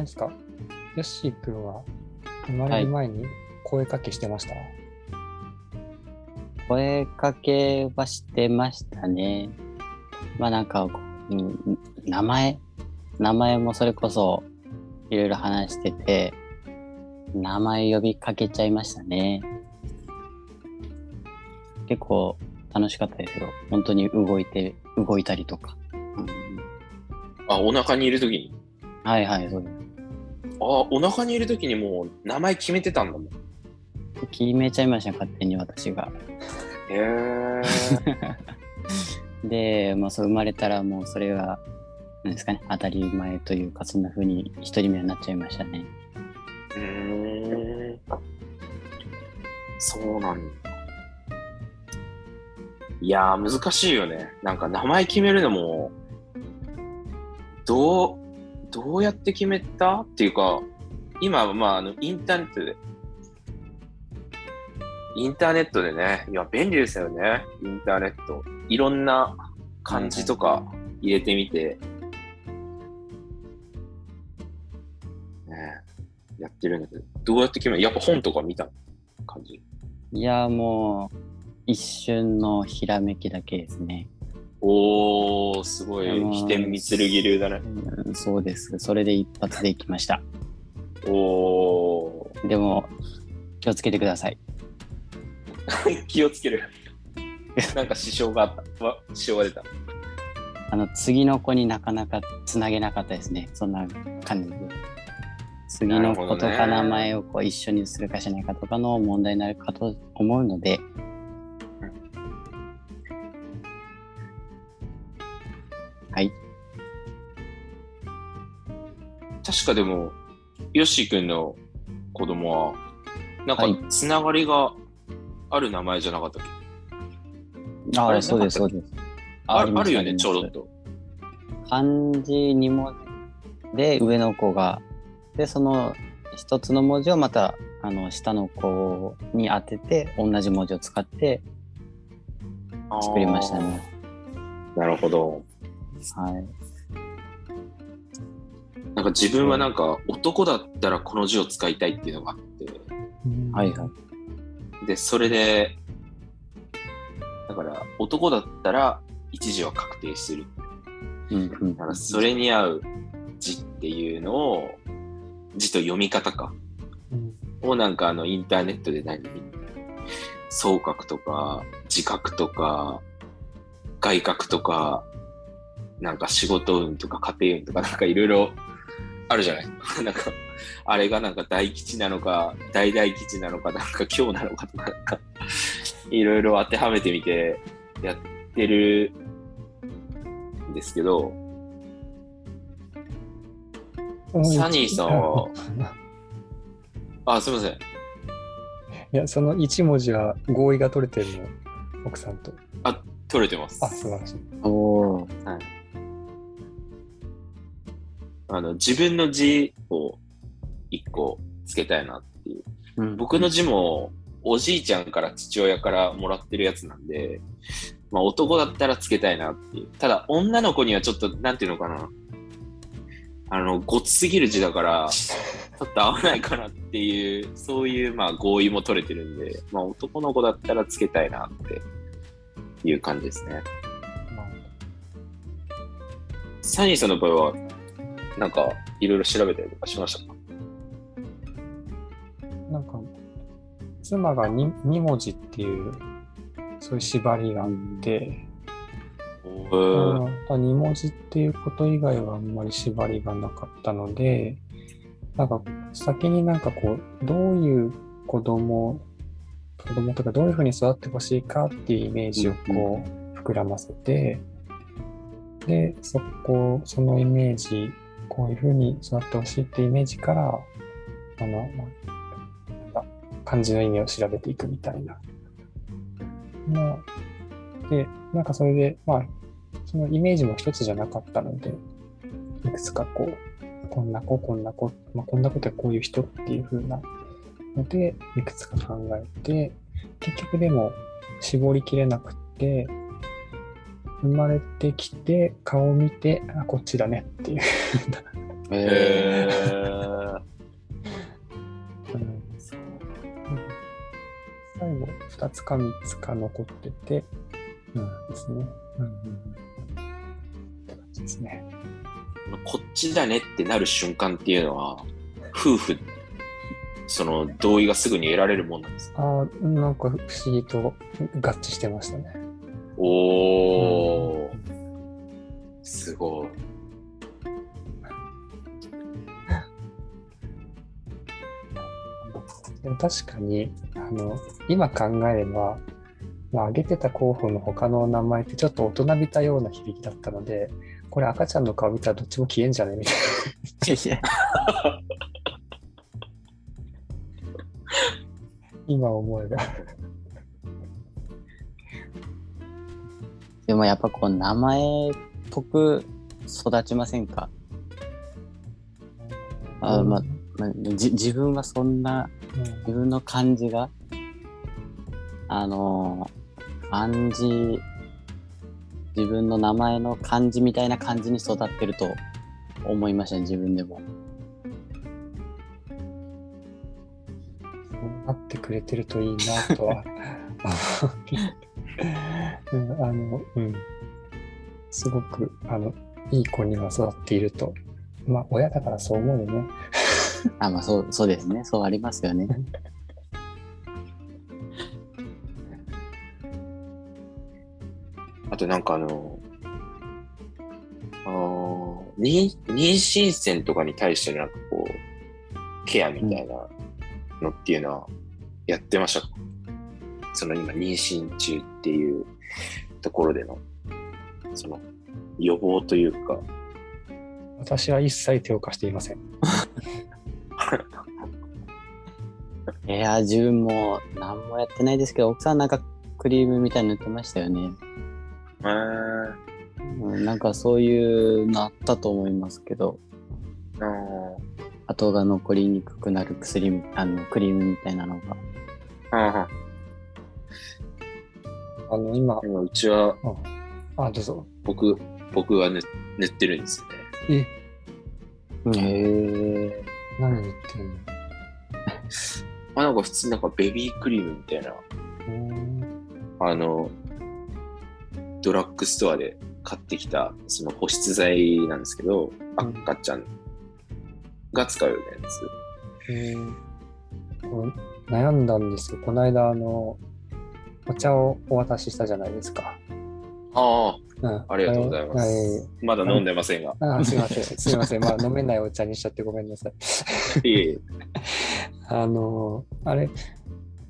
れですか、ヨッシー君は生まれる前に声かけしてました、声かけはしてましたね。まあなんか、うん、名前名前もそれこそいろいろ話してて、名前呼びかけちゃいましたね。結構楽しかったですよ。本当に動いて、動いたりとか。うん、あ、お腹にいるときに？はいはい、そうです。あ、お腹にいるときにもう名前決めてたんだもん。決めちゃいました、勝手に私が。へえ。で、まあ、そう生まれたらもうそれが、なんですかね、当たり前というか、そんな風に一人目になっちゃいましたね。うーん。そうなんだ。いやー、難しいよね。なんか名前決めるのも、どう、どうやって決めた？っていうか、今はまあ、あの、インターネットで、インターネットでね、いや、便利ですよね。インターネット。いろんな漢字とか入れてみて、ね、やってるんだけど、どうやって決める？やっぱ本とか見た感じ？いや、もう、一瞬のひらめきだけですね。おー、すごい、飛天三剣流だね。うんそうです。それで一発でいきました。おー。でも、気をつけてください。気をつける。なんか支障があった。わ支障が出た。あの、次の子になかなかつなげなかったですね。そんな感じで。次の子とか名前をこう一緒にするかしないかとかの問題になるかと思うので、はい。確かでも、ヨッシーくんの子供は、なんかはいつながりがある名前じゃなかったっけ、ああれそうです、そうです。ああるよね、ちょろっと。漢字2文字で上の子が、で、その一つの文字をまた、あの、下の子に当てて、同じ文字を使って作りましたね。なるほど。はい。なんか自分はなんか男だったらこの字を使いたいっていうのがあって、うんはいはい。で、それで、だから男だったら一字は確定する。うんうんだからそれに合う字っていうのを、字と読み方か。うんをなんかあのインターネットで何？総角とか、自覚とか、外角とか、なんか仕事運とか家庭運とかなんかいろいろあるじゃない？なんか、あれがなんか大吉なのか、大大吉なのか、なんか今日なのかとか、なんか、いろいろ当てはめてみてやってるんですけど、サニーさんは？あ、すみません。いや、その一文字は合意が取れてるの、奥さんと。取れてますあ、。素晴らしい。おーあの、自分の字を一個つけたいなっていう。うん僕の字も、おじいちゃんから父親からもらってるやつなんで、まあ男だったらつけたいなっていう。ただ女の子にはちょっと、なんていうのかな。あの、ごつすぎる字だから、ちょっと合わないかなっていう、そういうまあ合意も取れてるんで、まあ男の子だったらつけたいなっていう感じですね。まあサニーさんの場合は、なんか、いろいろ調べたりとかしましたか？なんか、妻が 2, 2文字っていう、そういう縛りがあって、うん、2文字っていうこと以外はあんまり縛りがなかったので、なんか先になんかこう、どういう子供、子供とかどういうふうに育ってほしいかっていうイメージをこう膨らませて、で、そこ、そのイメージ、こういうふうに育ってほしいってイメージから、あの、漢字の意味を調べていくみたいな。まあ、で、なんかそれで、まあ、そのイメージも一つじゃなかったので、いくつかこう、こんな子、こんな子、まあ、こんなことはこういう人っていう風なので、いくつか考えて、結局でも絞りきれなくて、生まれてきて、顔を見て、あ、こっちだねっていう風なへうん最後、2つか3つか残ってて、うんですね。うんうんうん。って感じですね。こっちだねってなる瞬間っていうのは、夫婦、その同意がすぐに得られるもんなんですか？ああ、なんか不思議と合致してましたね。おー、すごい。でも確かに、あの、今考えれば、まあ、挙げてた候補の他の名前ってちょっと大人びたような響きだったので、これ赤ちゃんの顔見たらどっちも消えんじゃねみたいな。今思えば。でもやっぱこう名前っぽく育ちませんか？あ、まあまあ、じ自分はそんなうん。自分の漢字があの漢字自分の名前の漢字みたいな感じに育ってると思いましたね自分でも。そうなってくれてるといいなとは。うん、あの、うん。すごく、あの、いい子には育っていると。まあ、親だからそう思うよね。あまあそうそうですねそうありますよね あとなんかあの、あー妊妊娠線とかに対してのなんかこう、ケアみたいなのっていうのはやってましたか、その今妊娠中っていうところでの、その予防というか、私は一切手を貸していません。いや自分も何もやってないですけど奥さんなんかクリームみたいに塗ってましたよね、えー。うん、なんかそういうのあったと思いますけど。あー。跡が残りにくくなる薬みあのクリームみたいなのがああの、今ー、今うちはあ、どうぞ。僕、僕は塗塗ってるんですよね。え、へえ何言ってるの？あ、なんか普通になんかベビークリームみたいな、あの、ドラッグストアで買ってきた、その保湿剤なんですけど、うん赤ちゃんが使うようなやつ。えーこう悩んだんですよ。この間、あの、お茶をお渡ししたじゃないですか。あうん、あ、ありがとうございまはいす。まだ飲んでませんが。あすいません。すいません。まあ、飲めないお茶にしちゃってごめんなさい。いえいえ。あの、あれ、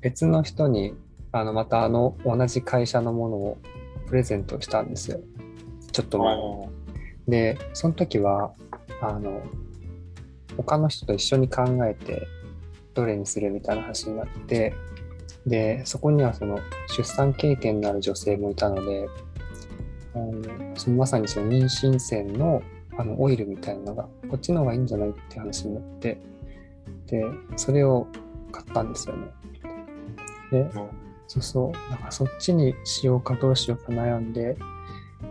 別の人に、あの、またあの、同じ会社のものをプレゼントしたんですよ。ちょっと前に。で、その時は、あの、他の人と一緒に考えて、どれにするみたいな話になって、で、そこにはその出産経験のある女性もいたので、あのそのまさにその妊娠線のあのオイルみたいなのが、こっちの方がいいんじゃないって話になって、で、それを買ったんですよね。で、そうそう、なんかそっちにしようかどうしようか悩んで、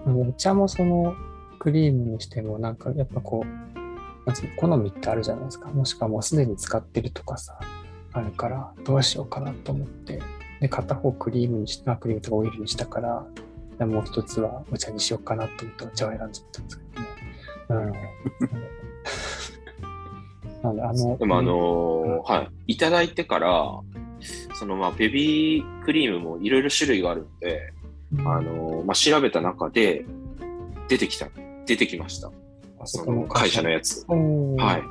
お茶もそのクリームにしてもなんかやっぱこう、好みってあるじゃないですか。もしくはもうすでに使ってるとかさ、あるからどうしようかなと思って、で、片方クリームにした、クリームとかオイルにしたから、でもう一つはお茶にしようかなと思ってお茶を選んじゃったんですけどね。うん。なんで、あの、でもあのーはい。いただいてから、そのまあベビークリームもいろいろ種類があるので、うん、あのーまあ調べた中で出てきた、出てきました。あそのの会社のや。つ。はい。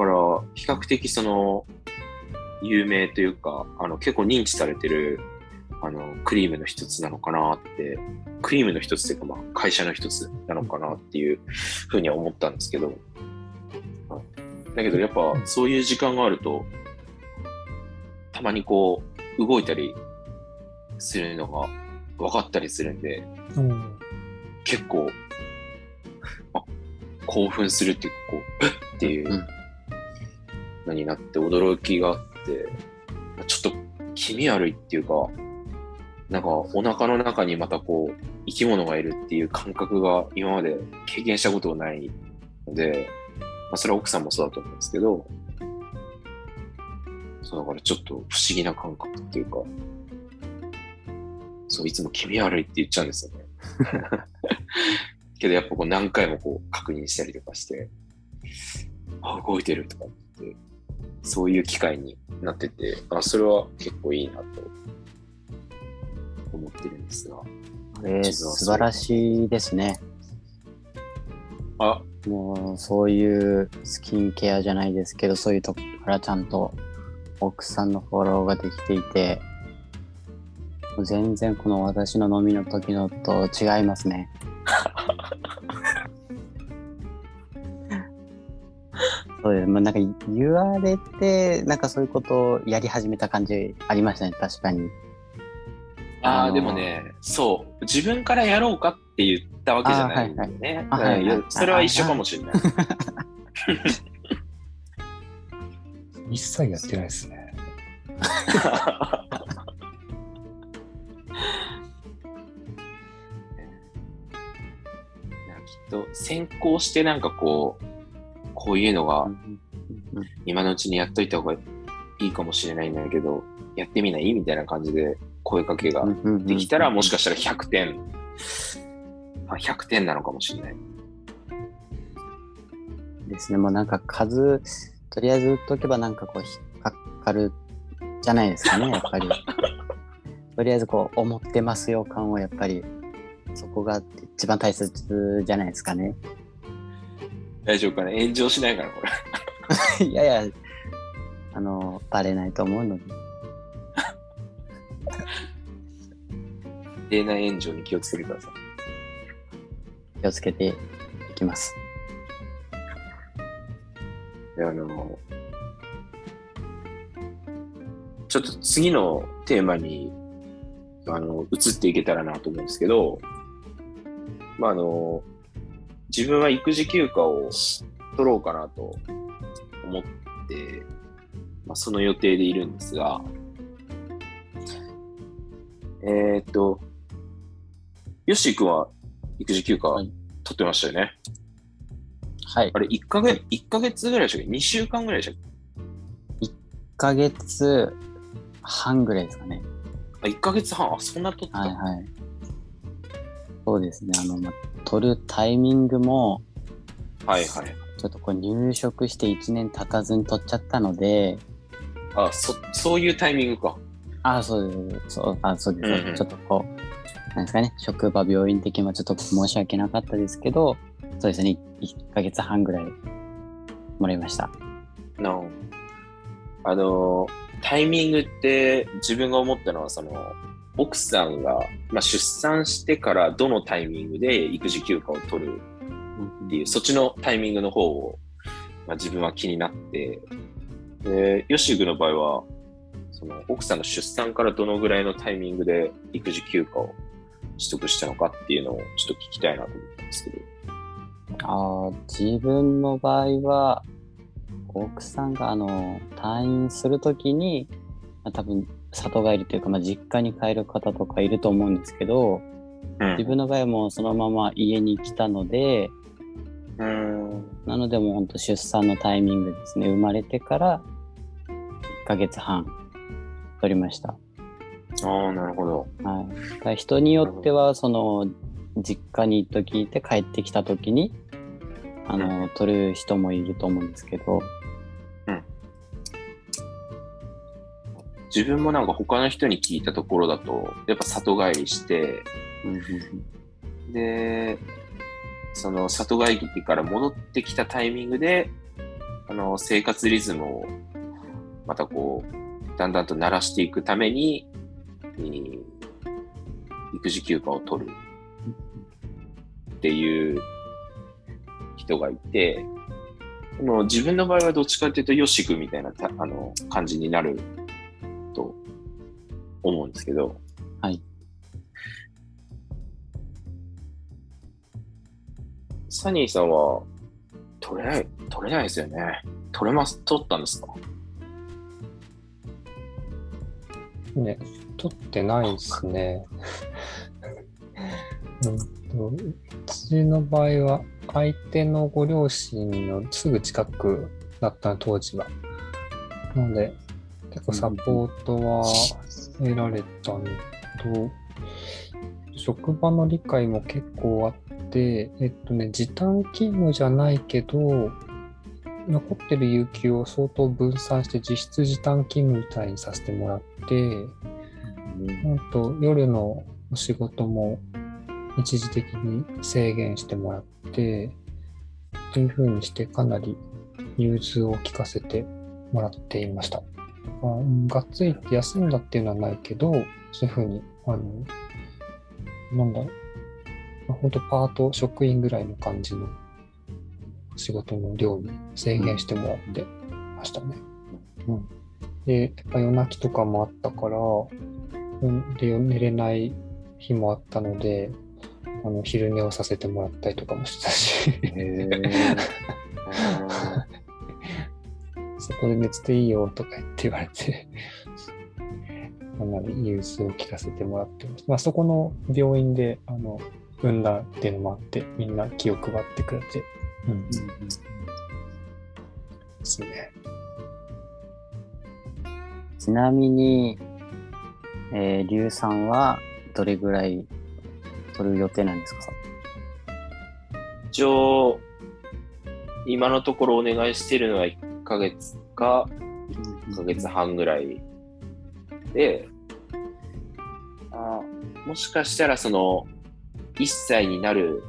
だから、比較的その、有名というか、あの、結構認知されてる、あの、クリームの一つなのかなって、クリームの一つというか、まあ、会社の一つなのかなっていうふうには思ったんですけど、だけどやっぱ、そういう時間があると、たまにこう、動いたりするのが分かったりするんで、うん。結構、あ興奮するっていうか、こう、っていううんのになって驚きがあって、ちょっと気味悪いっていうか、なんかお腹の中にまたこう、生き物がいるっていう感覚が今まで経験したことがないので、まあ、それは奥さんもそうだと思うんですけど、そうだからちょっと不思議な感覚っていうか、そう、いつも気味悪いって言っちゃうんですよね。けどやっぱこう何回もこう確認したりとかして、あ、動いてるとかって、そういう機会になってて、あ、それは結構いいなと思ってるんですが。これ素晴らしいですね。あ、もうそういうスキンケアじゃないですけど、そういうとこからちゃんと奥さんのフォローができていて、もう全然この私の飲みの時のと違いますね。そうです。まあ、なんか言われて、なんかそういうことをやり始めた感じありましたね、確かに。ああ、あのーでもね、そう、自分からやろうかって言ったわけじゃないんだよね。あはいはいあはいそれは一緒かもしれない。一切やってないですね。きっと先行してなんかこう、こういうのが今のうちにやっといた方がいいかもしれないんだけど、やってみないみたいな感じで声かけができたら、もしかしたら100点、あ100点なのかもしれない。ですね。もうなんか数、とりあえず打っとけばなんかこう引っかかるじゃないですかね、やっぱり。とりあえずこう思ってますよ感をやっぱりそこが一番大切じゃないですかね。大丈夫かな？炎上しないから、これ。いやいや、あの、バレないと思うので。定内炎上に気をつけてください。気をつけていきます。であの、ちょっと次のテーマに、あの、移っていけたらなと思うんですけど、まあ、あの、自分は育児休暇を取ろうかなと思って、まあ、その予定でいるんですが、えーっと、ヨッシー君は育児休暇はい取ってましたよね？はい。あれ、1ヶ月、一ヶ月ぐらいでしたっけ ?2 週間ぐらいでしたっ1ヶ月半ぐらいですかね。けあ、1ヶ月半？あ、そんな取ってた。はいはい。そうですね。あの、ま、取るタイミングも、はいはい。ちょっとこう入職して1年経たずに取っちゃったので、あ、そ、そういうタイミングか。あ、そうです。そう、あ、そうです。うんうんちょっとこう、なんですかね、職場、病院的にはちょっと申し訳なかったですけど、そうですね、1ヶ月半ぐらいもらいました。なおあの、タイミングって自分が思ったのは、その、奥さんが、まあ、出産してからどのタイミングで育児休暇を取るっていう、そっちのタイミングの方を、まあ、自分は気になって、で、ヨシグの場合は、その奥さんの出産からどのぐらいのタイミングで育児休暇を取得したのかっていうのをちょっと聞きたいなと思ったんですけど。あー自分の場合は、奥さんがあの退院するときに、まあ、多分里帰りというか、まあ、実家に帰る方とかいると思うんですけど、うん自分の場合はもうそのまま家に来たので、うん。なのでもう本当出産のタイミングですね。生まれてから1ヶ月半取りました。ああ、なるほど。はい。だ人によっては、その、実家に行っと聞いて帰ってきた時に、あの、取る人もいると思うんですけど、自分もなんか他の人に聞いたところだと、やっぱ里帰りして、で、その里帰りから戻ってきたタイミングで、あの、生活リズムをまたこう、だんだんと慣らしていくために、えー育児休暇を取る。っていう人がいて、自分の場合はどっちかというと、よしくみたいなたあの感じになる思うんですけど、はい。サニーさんは取れない、取れないですよね。取れます、取ったんですか？ね、取ってないですね。うんとうちの場合は、相手のご両親のすぐ近くだったの当時は。なので、結構サポートは得られたのと、職場の理解も結構あって、えっとね、時短勤務じゃないけど、残ってる有給を相当分散して実質時短勤務みたいにさせてもらって、なんと夜のお仕事も一時的に制限してもらって、というふうにしてかなり融通を利かせてもらっていました。あうんがっつりって休んだっていうのはないけど、そういうふうに、あの、なんだろう、まあ、本当パート職員ぐらいの感じの仕事の量に制限してもらってましたね。うん。で、やっぱ夜泣きとかもあったから、うん、で、寝れない日もあったので、あの、昼寝をさせてもらったりとかもしてたし、へ そこで寝てていいよとか言って言われて、かなり融通を利かせてもらってます。まあ、そこの病院で、あの、産んだっていうのもあって、みんな気を配ってくれて、うん、ですね。ちなみに、えー、リュウさんはどれぐらい取る予定なんですか？一応、今のところお願いしてるのは1ヶ月か1ヶ月半ぐらいで、あもしかしたらその1歳になる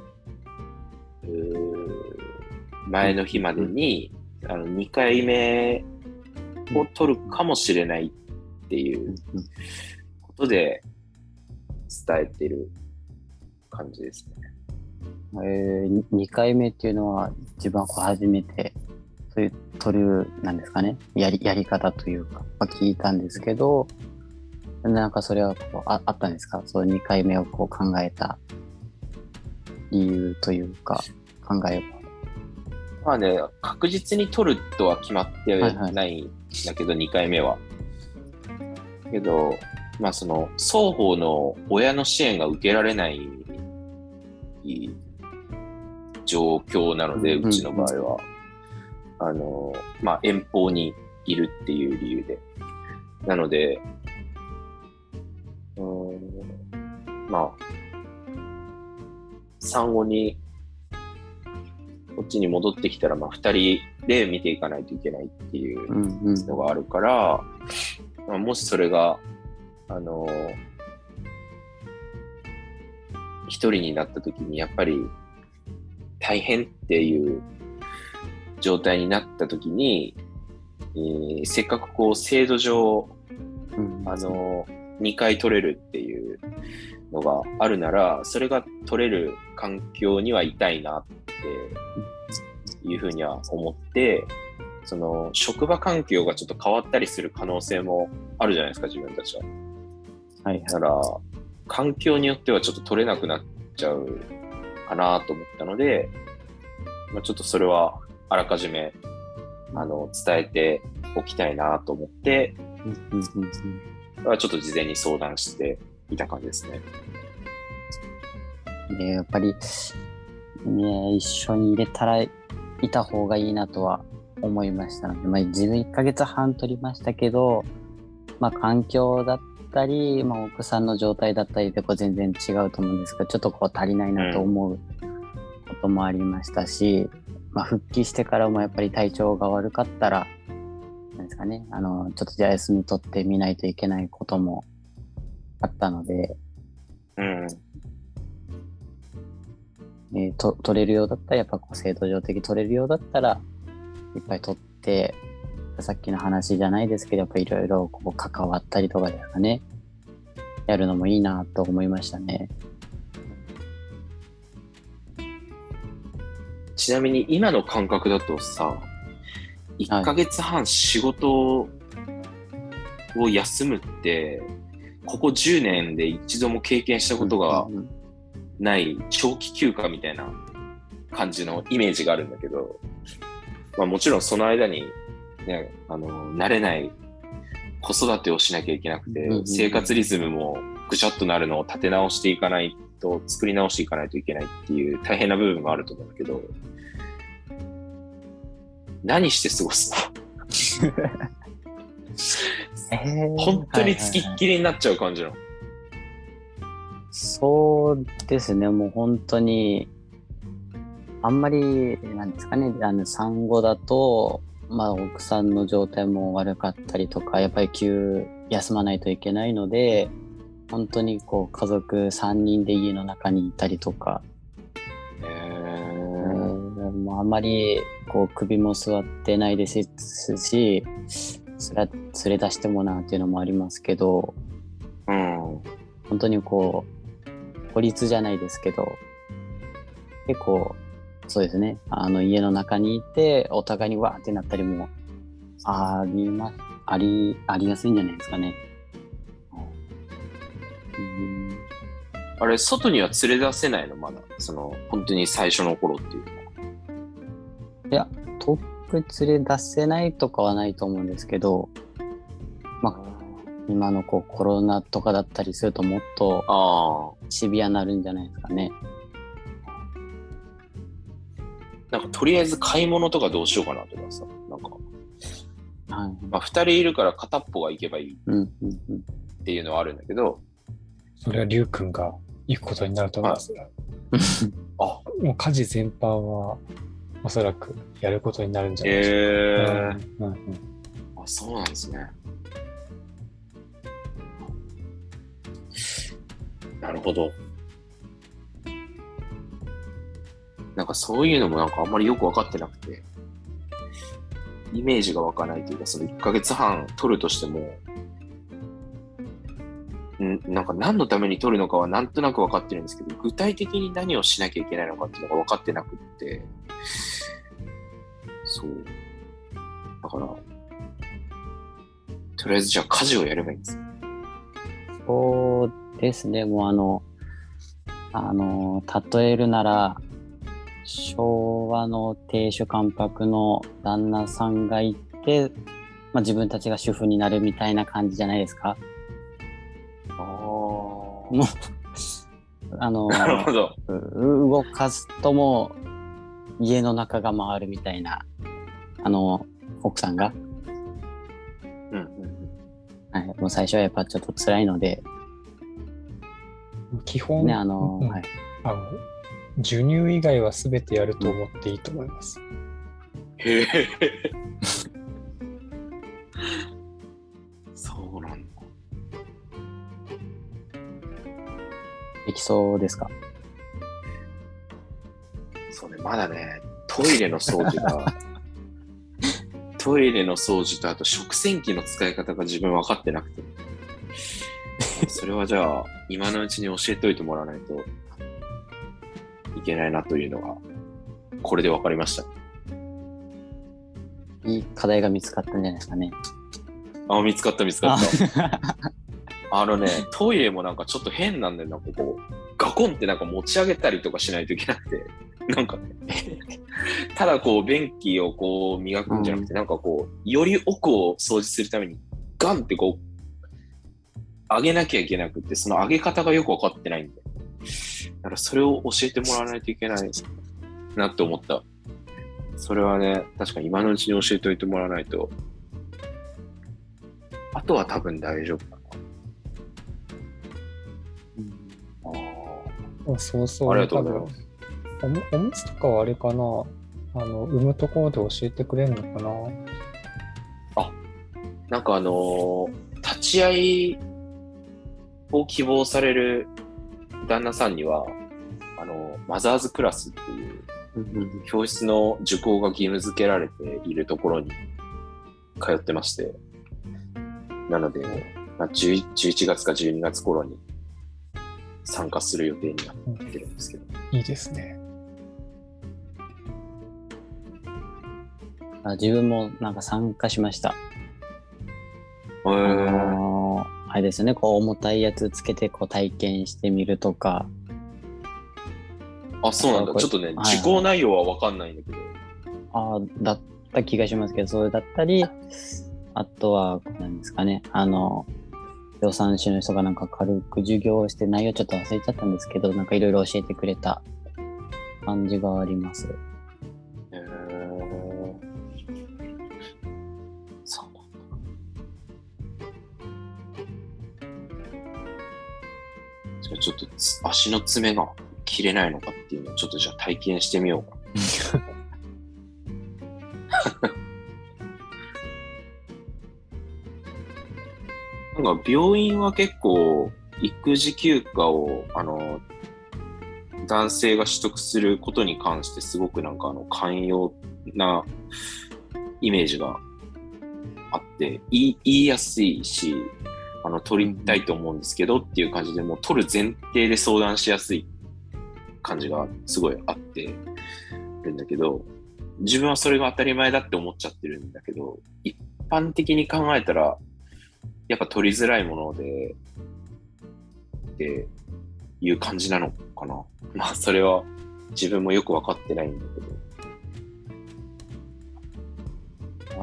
前の日までに、あの2回目を取るかもしれないっていうことで伝えてる感じですね。えー、2回目っていうのは自分はこう初めてそういう取るなんですかねやりやり方というか、まあ、聞いたんですけどなんかそれはこうああったんですか？そう2回目をこう考えた理由というか考えをまあね、確実に取るとは決まってはいはいないんだけど、2回目は。けど、まあその、双方の親の支援が受けられない状況なので、うちの場合は。あの、まあ遠方にいるっていう理由で。なので、うーん、まあ、産後にこっちに戻ってきたら、まあ、二人で見ていかないといけないっていううんうんのがあるから、まあ、もしそれが、あの一人になった時に、やっぱり大変っていう状態になった時に、えーせっかくこう制度上、うんあの、2回取れるっていうのがあるなら、それが取れる環境にはいたいなっていうふうには思って、その職場環境がちょっと変わったりする可能性もあるじゃないですか、自分たちは。はいだから、環境によってはちょっと取れなくなっちゃうかなと思ったので、まあ、ちょっとそれはあらかじめあの伝えておきたいなと思って、ちょっと事前に相談していた感じですね。でやっぱり、ね、一緒に入れたらいた方がいいなとは思いましたので、まあ、自分1ヶ月半取りましたけど、まあ、環境だったり、まあ、奥さんの状態だったりでこう全然違うと思うんですけどちょっとこう足りないなと思うこともありましたし、まあ、復帰してからもやっぱり体調が悪かったらなんですかねあのちょっとじゃあ休み取ってみないといけないこともあったので、うん。えーと取れるようだったらやっぱこう制度上的取れるようだったらいっぱい取ってさっきの話じゃないですけどやっぱいろいろこう関わったりとかですかねやるのもいいなと思いましたね。ちなみに今の感覚だとさ、1ヶ月半仕事を休むって、ここ10年で一度も経験したことがない長期休暇みたいな感じのイメージがあるんだけど、まあもちろんその間に、ね、あの、慣れない子育てをしなきゃいけなくて生活リズムもぐちゃっとなるのを立て直していかないと作り直していかないといけないっていう大変な部分もあると思うんだけど、何して過ごすの？本当につきっきりになっちゃう感じなの。そうですね、もう本当に、あんまり、なんですかね、あの産後だと、まあ、奥さんの状態も悪かったりとか、やっぱり急、休まないといけないので、本当にこう家族3人で家の中にいたりとか、もあんまりこう首も座ってないですし、つら連れ出してもなっていうのもありますけど、うん。本当にこう、孤立じゃないですけど、結構、そうですね、あの家の中にいて、お互いにわーってなったりも、ありま、あり、ありやすいんじゃないですかね。うんあれ、外には連れ出せないの？まだ。その、本当に最初の頃っていうのは。遠く連れ出せないとかはないと思うんですけど、まあ、今のこうコロナとかだったりするともっとああ。シビアになるんじゃないですかね。なんか、とりあえず買い物とかどうしようかなとかさ。なんか、はい。まあ、二人いるから片っぽが行けばいいうん、うん、うん。っていうのはあるんだけど、それはりゅうくんが行くことになると思います。あ、もう家事全般はおそらくやることになるんじゃないでしょうええか。うんうんうんあ、そうなんですね。なるほど。なんかそういうのもなんかあんまりよく分かってなくて、イメージが湧かないというか、その1ヶ月半取るとしても、んなんか何のために取るのかはなんとなく分かってるんですけど、具体的に何をしなきゃいけないのかっていうのが分かってなくって、そう。だから、とりあえずじゃあ家事をやればいいんですよ。そうですね、もうあの、あの、例えるなら、昭和の亭主関白の旦那さんがいて、まあ、自分たちが主婦になるみたいな感じじゃないですか？ああ。もう、あの、なるほど。う動かすとも家の中が回るみたいな、あの、奥さんが、うん。はい、もう最初はやっぱちょっと辛いので、基本、ね、あの、うんはい。あの授乳以外は全てやると思っていいと思います。へえ。そうなんだ。できそうですか？まだね、トイレの掃除が、トイレの掃除とあと食洗機の使い方が自分分かってなくて。それはじゃあ、今のうちに教えておいてもらわないといけないなというのが、これで分かりました。いい課題が見つかったんじゃないですかね。あ、見つかった見つかあった。あのね、トイレもなんかちょっと変なんだよな、ここ。コンってなんか持ち上げたりとかしないといけなくて。なんかね、ただこう便器をこう磨くんじゃなくて、なんかこう、より奥を掃除するために、ガンってこう、上げなきゃいけなくて、その上げ方がよくわかってないんで。だからそれを教えてもらわないといけないなって思った。それはね、確かに今のうちに教えておいてもらわないと。あとは多分大丈夫ああそうそう。ありがとうございます。おむおむつとかはあれかな。あの、産むところで教えてくれるのかな。なんかあのー立ち会いを希望される旦那さんには、あのマザーズクラスっていう教室の受講が義務付けられているところに通ってまして、なので、まあ、11 11月か12月頃に参加する予定になってるんですけど。いいですね。あ自分もなんか参加しました。へあーのーあれですね、こう重たいやつつけてこう体験してみるとか、あ、そうなんだ。ちょっとね、はいはい受講内容はわかんないんだけど。あーだった気がしますけど、それだったり、あとは、なんですかね、あの、予算士の人がなんか軽く授業をして内容ちょっと忘れちゃったんですけど、なんかいろいろ教えてくれた感じがあります。へーそう。じゃあちょっとつ足の爪が切れないのかっていうのをちょっとじゃあ体験してみようか。なんか病院は結構育児休暇をあの男性が取得することに関してすごくなんかあの寛容なイメージがあって言い言いやすいしあの取りたいと思うんですけどっていう感じでもう取る前提で相談しやすい感じがすごいあってるんだけど自分はそれが当たり前だって思っちゃってるんだけど一般的に考えたらやっぱ取りづらいものでっていう感じなのかな。まあそれは自分もよく分かってないんだけど。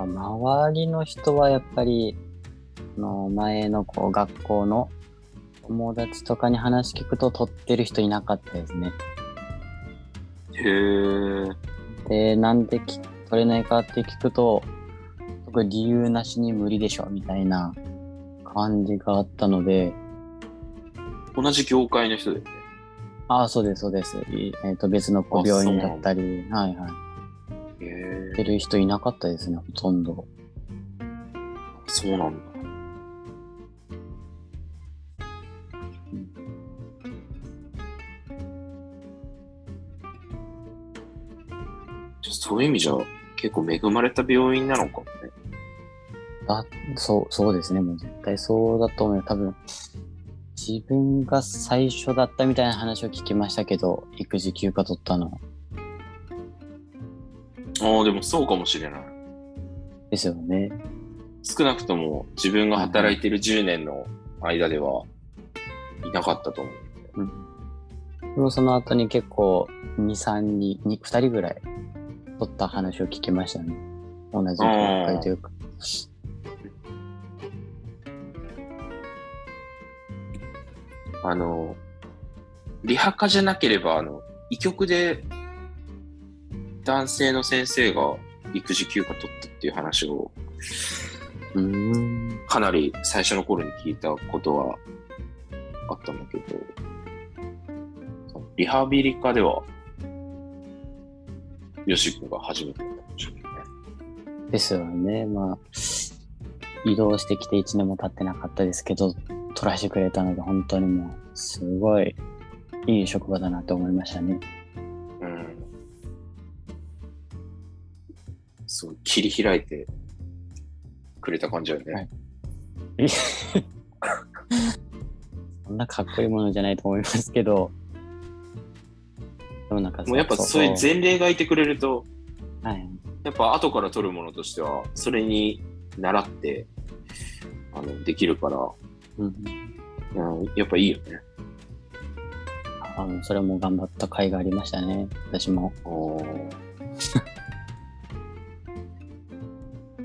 まあ周りの人はやっぱり、あの前のこう学校の友達とかに話聞くと取ってる人いなかったですね。へえで、なんでき取れないかって聞くと、理由なしに無理でしょみたいな感じがあったので、同じ業界の人でね。ああ、そうです、そうです。いえっ、と、別の病院だったり、はいはい。へ出る人いなかったですね、ほとんど。そうなんだ。そういう意味じゃ結構恵まれた病院なのかもねだそう、そうですね。もう絶対そうだと思うよ。多分、自分が最初だったみたいな話を聞きましたけど、育児休暇取ったの。ああでもそうかもしれないですよね。少なくとも自分が働いてる10年の間ではいなかったと思う。うん。でもその後に結構、2、3人、2, 2人ぐらい取った話を聞きましたね。同じ業界というか。あの、リハ科じゃなければ、あの、医局で男性の先生が育児休暇取ったっていう話をうーん。かなり最初の頃に聞いたことはあったんだけど、リハビリ科では、よし君が初めてだったかもしれないね。ですよね。まあ、移動してきて1年も経ってなかったですけど、取らせてくれたので、本当にもう、すごいいい職場だなと思いましたね。うん。そう、切り開いてくれた感じだよね。はい そんなかっこいいものじゃないと思いますけど、でもなんかもうやっぱそういう前例がいてくれると、はい。やっぱ後から取るものとしては、それに習って、あの、できるから、うん、うん、やっぱいいよね。あのそれも頑張った甲斐がありましたね。私も。お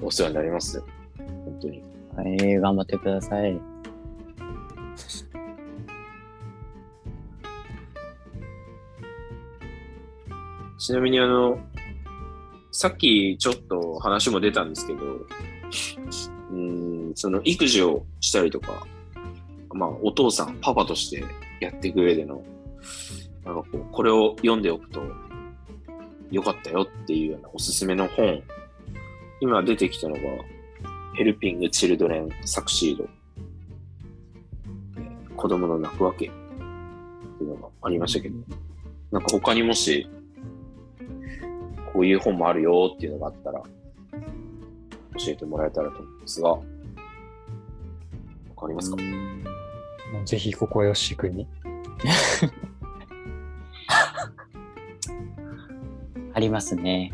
お世話になりますよ。本当に。はい、頑張ってください。ちなみにあの、さっきちょっと話も出たんですけど、うーん、その育児をしたりとか、まあお父さん、パパとしてやっていく上での、なんかこう、これを読んでおくとよかったよっていうようなおすすめの本、今出てきたのが、Helping Children Succeed えー子供の泣くわけ。っていうのがありましたけど、なんか他にもしこういう本もあるよっていうのがあったら、教えてもらえたらと思うんですが、わかりますか、うぜひここよし君に。ありますね。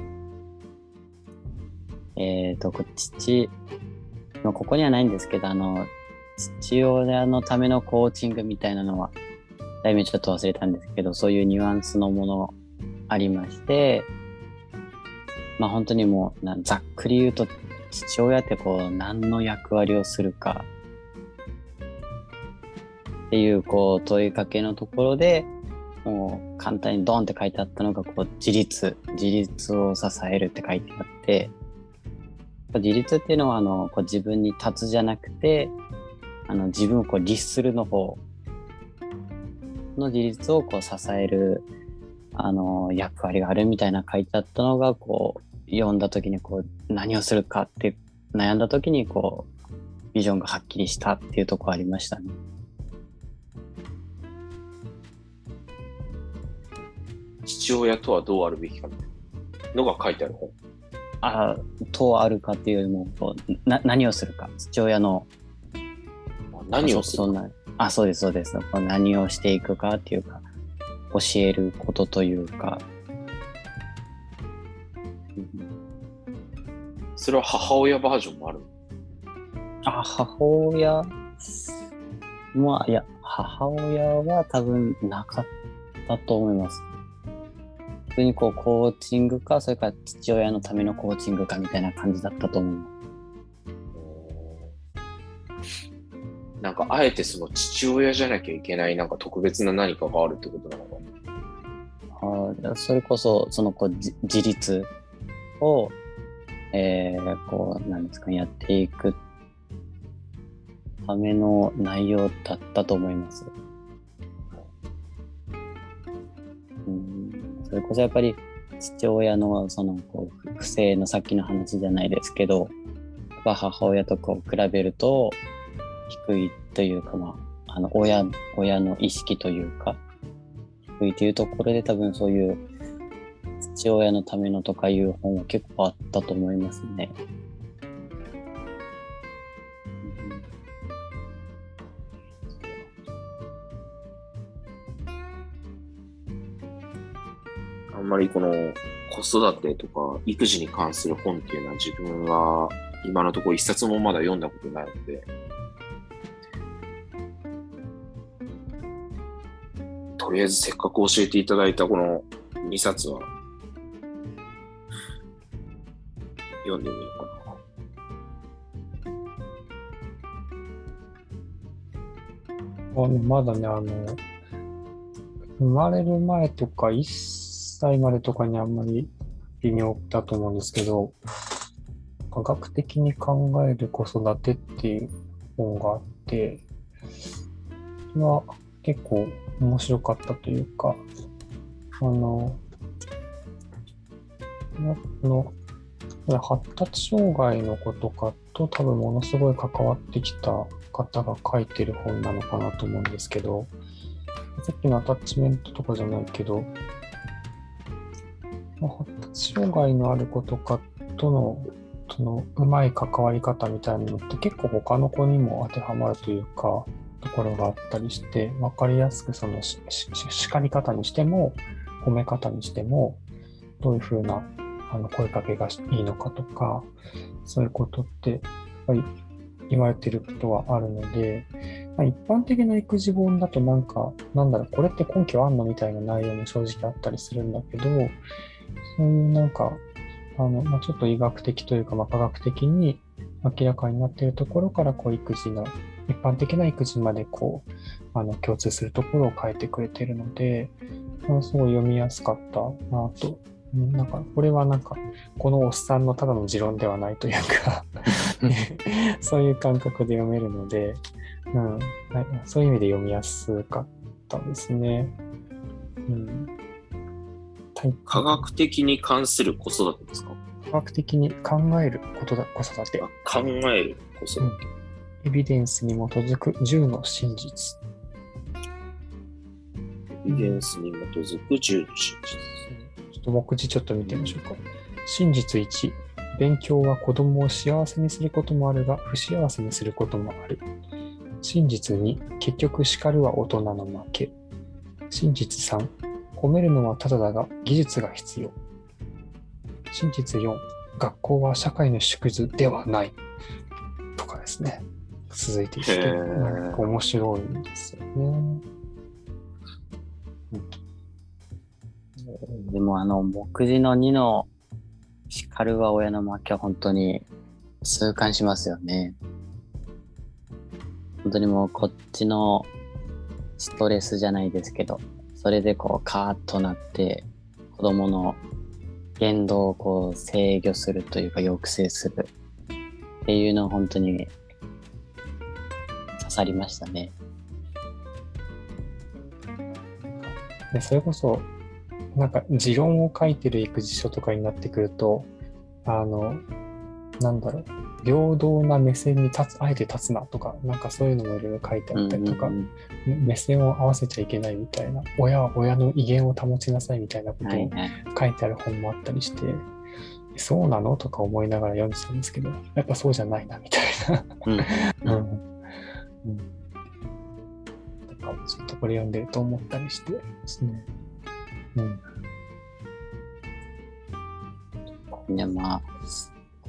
えっ、と、父、まあここにはないんですけど、あの、父親のためのコーチングみたいなのは、題名ちょっと忘れたんですけど、そういうニュアンスのものありまして、まあ本当にもうな、ざっくり言うと、父親ってこう、何の役割をするか、っていうこう問いかけのところでもう簡単にドンって書いてあったのがこう自立自立を支えるって書いてあって自立っていうのはあのこう自分に立つじゃなくてあの自分をこう律するの方の自立をこう支えるあの役割があるみたいな書いてあったのがこう読んだ時にこう何をするかって悩んだ時にこうビジョンがはっきりしたっていうとこありましたね。父親とはどうあるべきかみたいなのが書いてある本。あとあるかっていうよりもこうな何をするか。父親の何をするそそんなあそうですそうです。何をしていくかっていうか教えることというか、うん。それは母親バージョンもあるあ母親？まあいや母親は多分なかったと思います普通にこうコーチングかそれから父親のためのコーチングかみたいな感じだったと思う。なんかあえてその父親じゃなきゃいけないなんか特別な何かがあるってことなのかな。あーそれこそそのこうじ自立を、えー、こうなんですかねやっていくための内容だったと思います。それこそやっぱり父親のそのこう不正のさっきの話じゃないですけど母親とこう比べると低いというかまああの親親の意識というか低いというところで多分そういう父親のためのとかいう本は結構あったと思いますね。んまりこの子育てとか育児に関する本っていうのは自分は今のところ一冊もまだ読んだことないので、とりあえずせっかく教えていただいたこの2冊は読んでみようかな。あのまだね、あの、生まれる前とか1歳までとかにあんまり微妙だと思うんですけど、科学的に考える子育てっていう本があって、それは結構面白かったというか、あの、あの発達障害の子とかと多分ものすごい関わってきた方が書いてる本なのかなと思うんですけど、さっきのアタッチメントとかじゃないけど、まあ発達障害のある子とかとのそのうまい関わり方みたいなのって結構他の子にも当てはまるというか、ところがあったりして、わかりやすくその叱り方にしても、褒め方にしても、どういうふうなあの声かけがいいのかとか、そういうことって、やっぱり言われてることはあるので、まあ、一般的な育児本だとなんか、なんだろう、これって根拠あんのみたいな内容も正直あったりするんだけど、そういうなんか、あの、まあ、ちょっと医学的というか、まあ、科学的に明らかになっているところから、こう、育児の、一般的な育児までこう、あの、共通するところを変えてくれているので、まあ、すごい読みやすかったなとうんなんか、これはなんか、このおっさんのただの持論ではないというか そういう感覚で読めるので、うん、はいそういう意味で読みやすかったですね。うん、はい科学的に関する子育てですか？科学的に考えることだ子育てあ、考える子育て。エビデンスに基づく10の真実。エビデンスに基づく10の真実。ちょっと目次ちょっと見てみましょうか。真実1、勉強は子供を幸せにすることもあるが、不幸せにすることもある。真実2、結局叱るは大人の負け。真実3、褒めるのはただだが技術が必要。真実4、学校は社会の縮図ではない。とかですね。続いていって、へーなんか面白いんですよね。でもあの目次の2の叱るは親の負けは本当に痛感しますよね。本当にもうこっちのストレスじゃないですけど、それでこうカーッとなって子供の言動をこう制御するというか抑制するっていうのは本当に刺さりましたね。でそれこそ、なんか持論を書いてる育児書とかになってくると、あの、なんだろう、平等な目線に立つ、あえて立つなとか、なんかそういうのもいろいろ書いてあったりとか、うんうん目線を合わせちゃいけないみたいな、親は親の威厳を保ちなさいみたいなことを。書いてある本もあったりして、そうなのとか思いながら読んでたんですけど、やっぱそうじゃないなみたいな。うんうんうんとかもちょっとこれ読んでると思ったりしてですね。うん。でまあ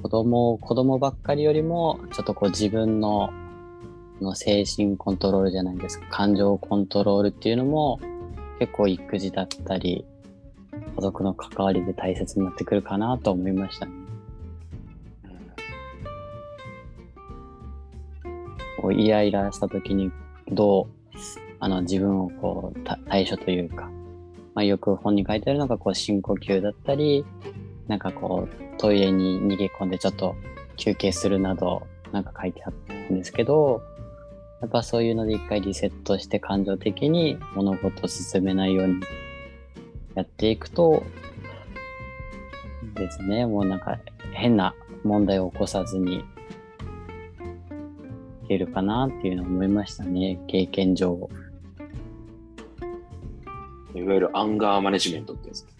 子供子供ばっかりよりもちょっとこう自分のの精神コントロールじゃないですか感情コントロールっていうのも結構育児だったり家族の関わりで大切になってくるかなと思いましたね。こうイライラした時にどうあの自分をこう対処というか、まあ、よく本に書いてあるのがこう深呼吸だったりなんかこうトイレに逃げ込んでちょっと休憩するなどなんか書いてあったんですけどやっぱそういうので一回リセットして感情的に物事を進めないようにやっていくとですね。もうなんか変な問題を起こさずにいけるかなっていうのを思いましたね。経験上。いわゆるアンガーマネジメントってやつ。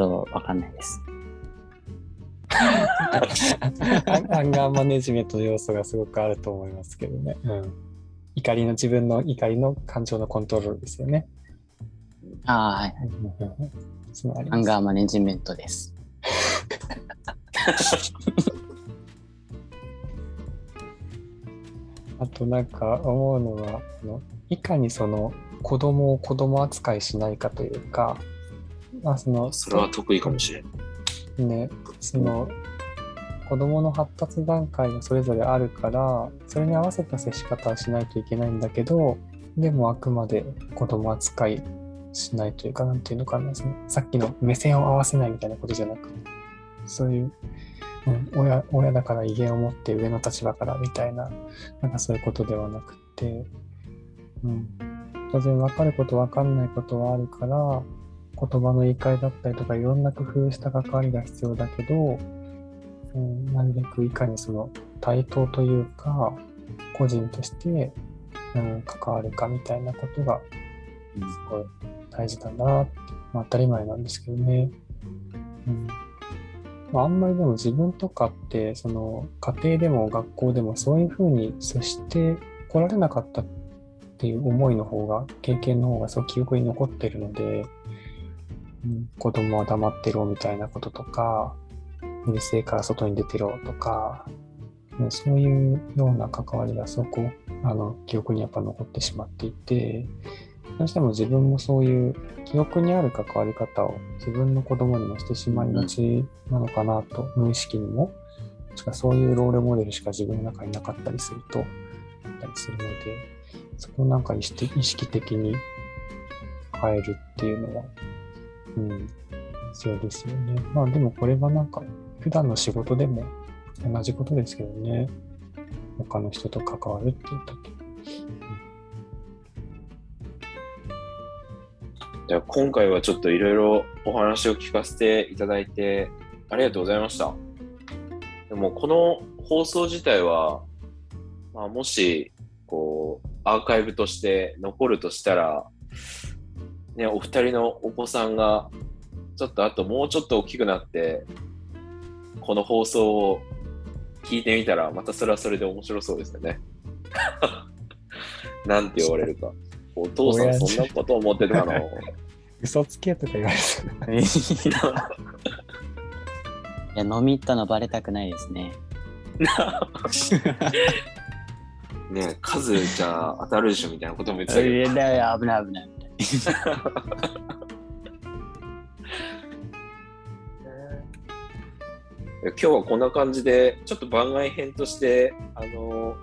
とわかんないですアンガーマネジメントの要素がすごくあると思いますけどね。うん。怒りの自分の怒りの感情のコントロールですよね。ああはいアンガーマネジメントです あとなんか思うのはあのいかにその子供を子供扱いしないかというか、まあ、そのそれは得意かもしれん。ね、その子供の発達段階がそれぞれあるからそれに合わせた接し方はしないといけないんだけどでもあくまで子供扱いしないというかなんていうのかなそのさっきの目線を合わせないみたいなことじゃなくそういう、うん、親親だから威厳を持って上の立場からみたいななんかそういうことではなくて、うん、当然分かること分かんないことはあるから言葉の言い換えだったりとかいろんな工夫した関わりが必要だけど、うん、なるべくいかにその対等というか個人として、うん、関わるかみたいなことがすごい大事だなって、まあ、当たり前なんですけどね。うんまあ、あんまりでも自分とかってその家庭でも学校でもそういうふうに接してこられなかったっていう思いの方が経験の方がそう記憶に残ってるので、子供は黙ってろみたいなこととかうるせえから外に出てろとか、そういうような関わりがそこあの記憶にやっぱ残ってしまっていてどうしても自分もそういう記憶にある関わり方を自分の子供にもしてしまいがちなのかなと、無意識にもしくはそういうロールモデルしか自分の中になかったりするとあったりするのでそこをなんか意識的に変えるっていうのは、うん、必要ですよね。まあでもこれはなんか普段の仕事でも同じことですけどね。他の人と関わるっていう時。じゃあ今回はちょっといろいろお話を聞かせていただいてありがとうございました。でもこの放送自体は、まあ、もしこうアーカイブとして残るとしたら、ね、お二人のお子さんがちょっとあともうちょっと大きくなってこの放送を聞いてみたらまたそれはそれで面白そうですよね。なんて言われるか。お父さんそんなこと思ってたの 嘘つけとか言われて いや飲み行ったのバレたくないですね。ねえ、数じゃ当たるでしょみたいなことも言ってたいけど。やいや危ない危ない。今日はこんな感じで、ちょっと番外編として、あの、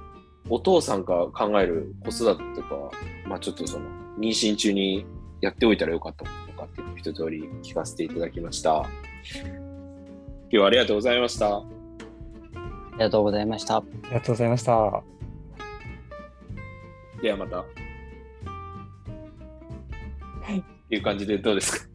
お父さんが考える子育てとか、まあちょっとその、妊娠中にやっておいたらよかったこととかっていうのを一通り聞かせていただきました。今日はありがとうございました。ありがとうございました。ありがとうございました。ではまた。いう感じでどうですか？